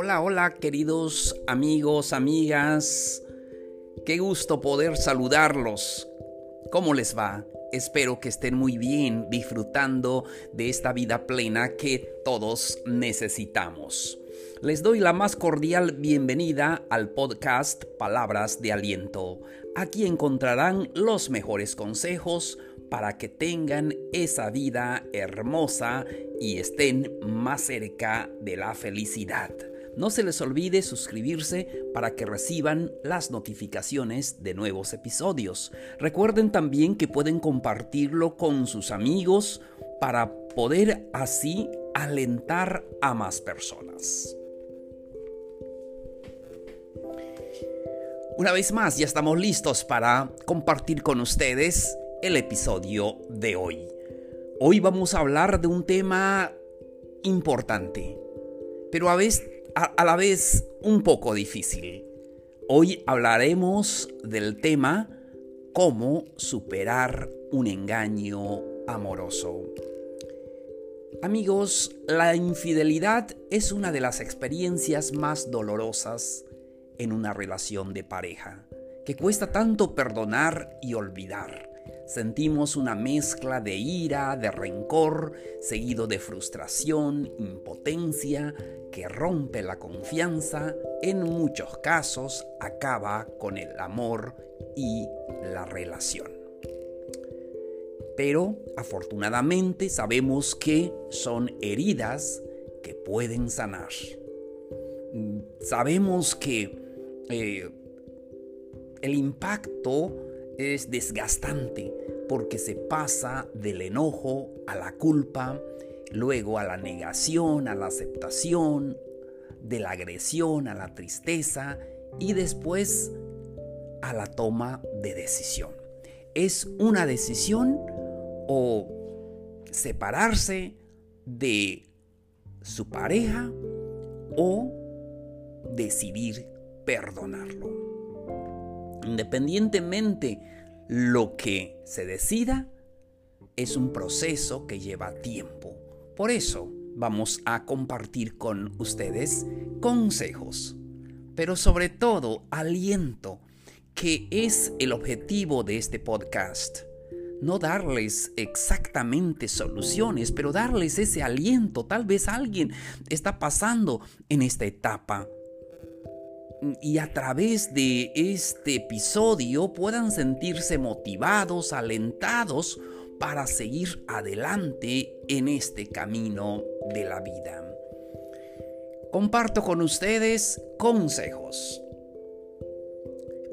Hola, hola queridos amigos, amigas. Qué gusto poder saludarlos. ¿Cómo les va? Espero que estén muy bien disfrutando de esta vida plena que todos necesitamos. Les doy la más cordial bienvenida al podcast Palabras de Aliento. Aquí encontrarán los mejores consejos para que tengan esa vida hermosa y estén más cerca de la felicidad. No se les olvide suscribirse para que reciban las notificaciones de nuevos episodios. Recuerden también que pueden compartirlo con sus amigos para poder así alentar a más personas. Una vez más, ya estamos listos para compartir con ustedes el episodio de hoy. Hoy vamos a hablar de un tema importante, pero a, a, la vez un poco difícil. Hoy hablaremos del tema cómo superar un engaño amoroso. Amigos, la infidelidad es una de las experiencias más dolorosas en una relación de pareja, que cuesta tanto perdonar y olvidar. Sentimos una mezcla de ira, de rencor, seguido de frustración, impotencia, que rompe la confianza, en muchos casos acaba con el amor y la relación. Pero afortunadamente sabemos que son heridas que pueden sanar. Sabemos que eh, el impacto es desgastante porque se pasa del enojo a la culpa, luego a la negación, a la aceptación, de la agresión a la tristeza y después a la toma de decisión. Es una decisión o separarse de su pareja o decidir perdonarlo. Independientemente lo que se decida, es un proceso que lleva tiempo. Por eso vamos a compartir con ustedes consejos, pero sobre todo aliento, que es el objetivo de este podcast. No darles exactamente soluciones, pero darles ese aliento. Tal vez alguien está pasando en esta etapa y a través de este episodio puedan sentirse motivados, alentados para seguir adelante en este camino de la vida. Comparto con ustedes consejos.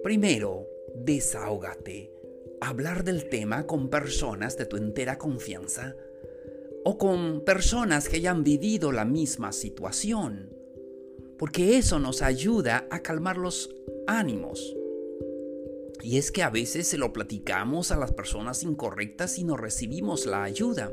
Primero, desahógate. Hablar del tema con personas de tu entera confianza o con personas que hayan vivido la misma situación porque eso nos ayuda a calmar los ánimos. Y es que a veces se lo platicamos a las personas incorrectas y no recibimos la ayuda.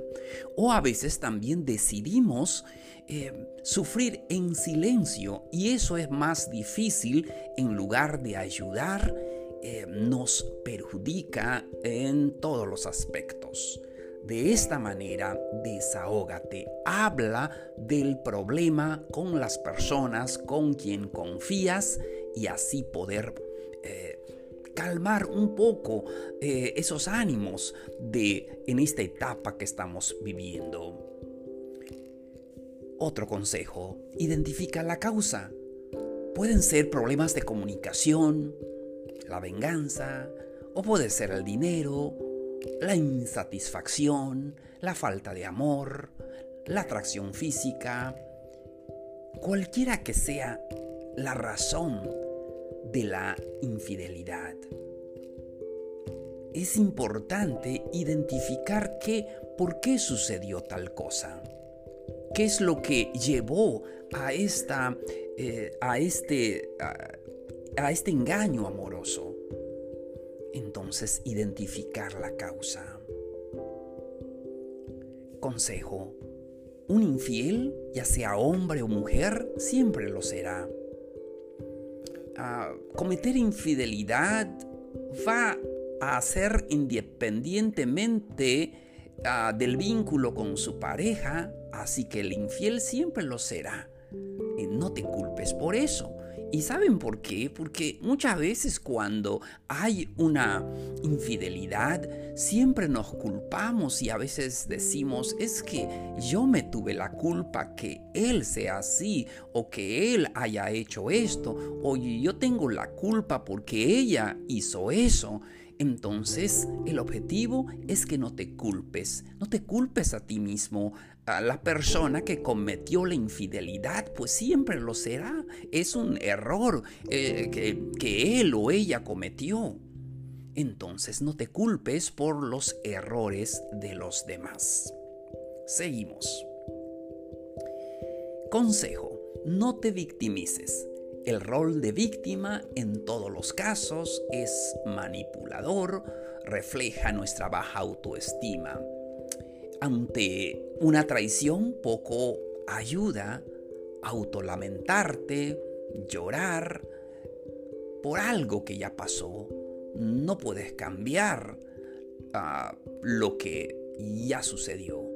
O a veces también decidimos eh, sufrir en silencio y eso es más difícil en lugar de ayudar, eh, nos perjudica en todos los aspectos. De esta manera, desahógate, habla del problema con las personas con quien confías y así poder eh, calmar un poco eh, esos ánimos de en esta etapa que estamos viviendo. Otro consejo, identifica la causa. Pueden ser problemas de comunicación, la venganza, o puede ser el dinero, la insatisfacción, la falta de amor, la atracción física, cualquiera que sea la razón de la infidelidad. Es importante identificar qué, por qué sucedió tal cosa. ¿Qué es lo que llevó a, esta, eh, a, este, a este engaño amoroso? Entonces identificar la causa. Consejo. Un infiel, ya sea hombre o mujer, siempre lo será. Ah, cometer infidelidad va a hacer independientemente ah, del vínculo con su pareja, así que el infiel siempre lo será. eh, no te culpes por eso. ¿Y saben por qué? Porque muchas veces cuando hay una infidelidad, siempre nos culpamos y a veces decimos, es que yo me tuve la culpa que él sea así o que él haya hecho esto, o yo tengo la culpa porque ella hizo eso. Entonces, el objetivo es que no te culpes, no te culpes a ti mismo. A la persona que cometió la infidelidad, pues siempre lo será. Es un error eh, que, que él o ella cometió. Entonces, no te culpes por los errores de los demás. Seguimos. Consejo, no te victimices. El rol de víctima en todos los casos es manipulador, refleja nuestra baja autoestima. Ante una traición poco ayuda autolamentarte, llorar por algo que ya pasó. No puedes cambiar ah, lo que ya sucedió.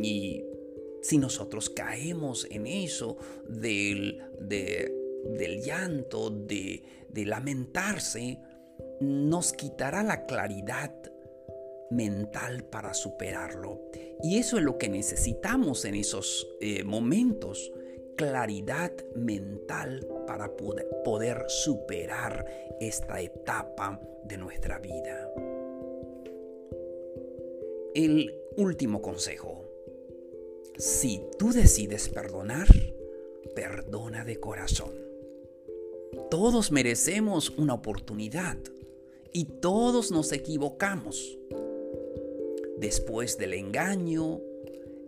Y si nosotros caemos en eso del, del llanto, de, de lamentarse, nos quitará la claridad mental para superarlo. Y eso es lo que necesitamos en esos eh, momentos, claridad mental para poder, poder superar esta etapa de nuestra vida. El último consejo si tú decides perdonar, perdona de corazón. Todos merecemos una oportunidad y todos nos equivocamos. Después del engaño,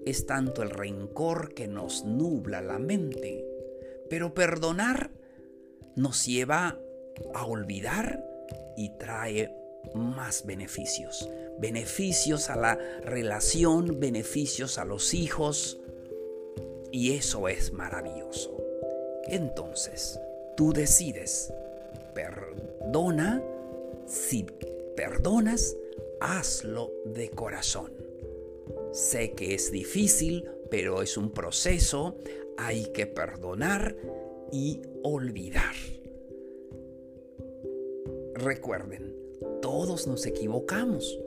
es tanto el rencor que nos nubla la mente, pero perdonar nos lleva a olvidar y trae más beneficios. Beneficios a la relación, beneficios a los hijos. Y eso es maravilloso. Entonces, tú decides, perdona, si perdonas, hazlo de corazón. Sé que es difícil, pero es un proceso. Hay que perdonar y olvidar. Recuerden, todos nos equivocamos.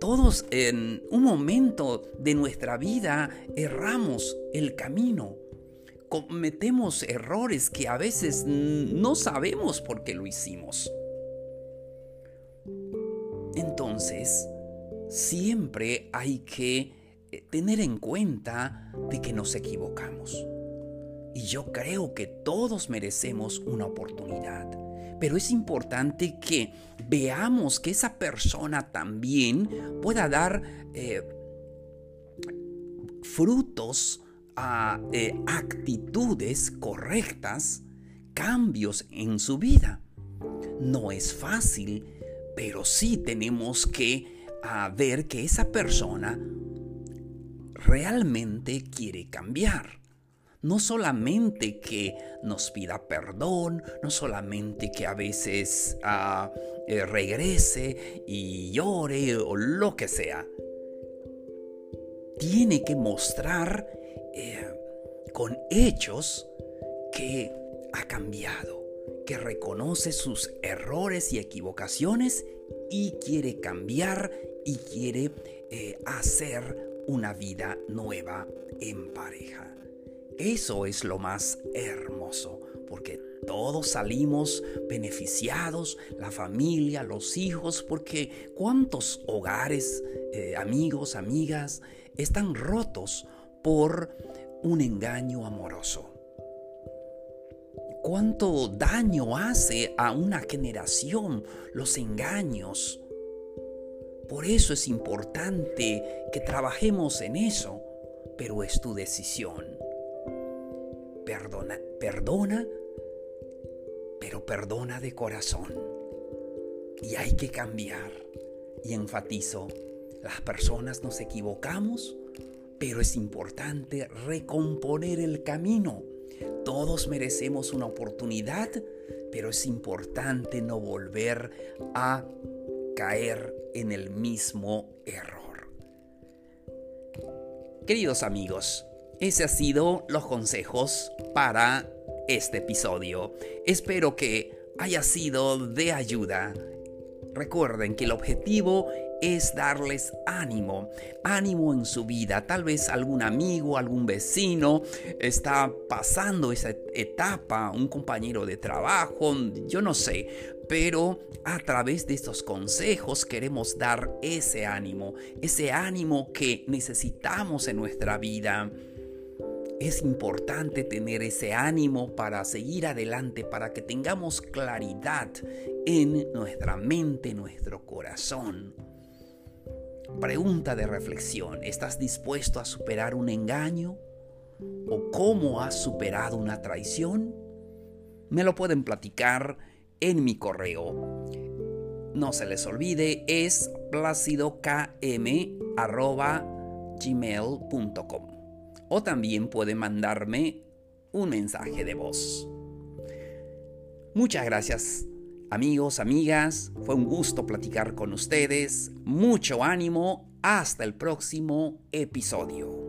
Todos en un momento de nuestra vida erramos el camino. Cometemos errores que a veces no sabemos por qué lo hicimos. Entonces, siempre hay que eh, tener en cuenta de que nos equivocamos. Y yo creo que todos merecemos una oportunidad pero es importante que veamos que esa persona también pueda dar eh, frutos eh, actitudes correctas, cambios en su vida. No es fácil, pero sí tenemos que ver que esa persona realmente quiere cambiar no solamente que nos pida perdón, no solamente que a veces ah, eh, regrese y llore o lo que sea. Tiene que mostrar eh, con hechos que ha cambiado, que reconoce sus errores y equivocaciones y quiere cambiar y quiere eh, hacer una vida nueva en pareja. Eso es lo más hermoso, porque todos salimos beneficiados, la familia, los hijos, porque cuántos hogares, eh, amigos, amigas, están rotos por un engaño amoroso. Cuánto daño hace a una generación los engaños. Por eso es importante que trabajemos en eso, pero es tu decisión perdona, perdona, pero perdona de corazón. Y hay que cambiar. Y enfatizo, las personas nos equivocamos, pero es importante recomponer el camino. Todos merecemos una oportunidad, pero es importante no volver a caer en el mismo error. Queridos amigos, ese ha sido los consejos para este episodio. Espero que haya sido de ayuda. Recuerden que el objetivo es darles ánimo, ánimo en su vida. Tal vez algún amigo, algún vecino está pasando esa etapa, un compañero de trabajo, yo no sé, pero a través de estos consejos queremos dar ese ánimo, ese ánimo que necesitamos en nuestra vida. Es importante tener ese ánimo para seguir adelante, para que tengamos claridad en nuestra mente, nuestro corazón. Pregunta de reflexión, ¿estás dispuesto a superar un engaño? ¿O cómo has superado una traición? Me lo pueden platicar en mi correo. No se les olvide, es placidokm.gmail.com o también pueden mandarme un mensaje de voz. Muchas gracias amigos, amigas, fue un gusto platicar con ustedes, mucho ánimo, hasta el próximo episodio.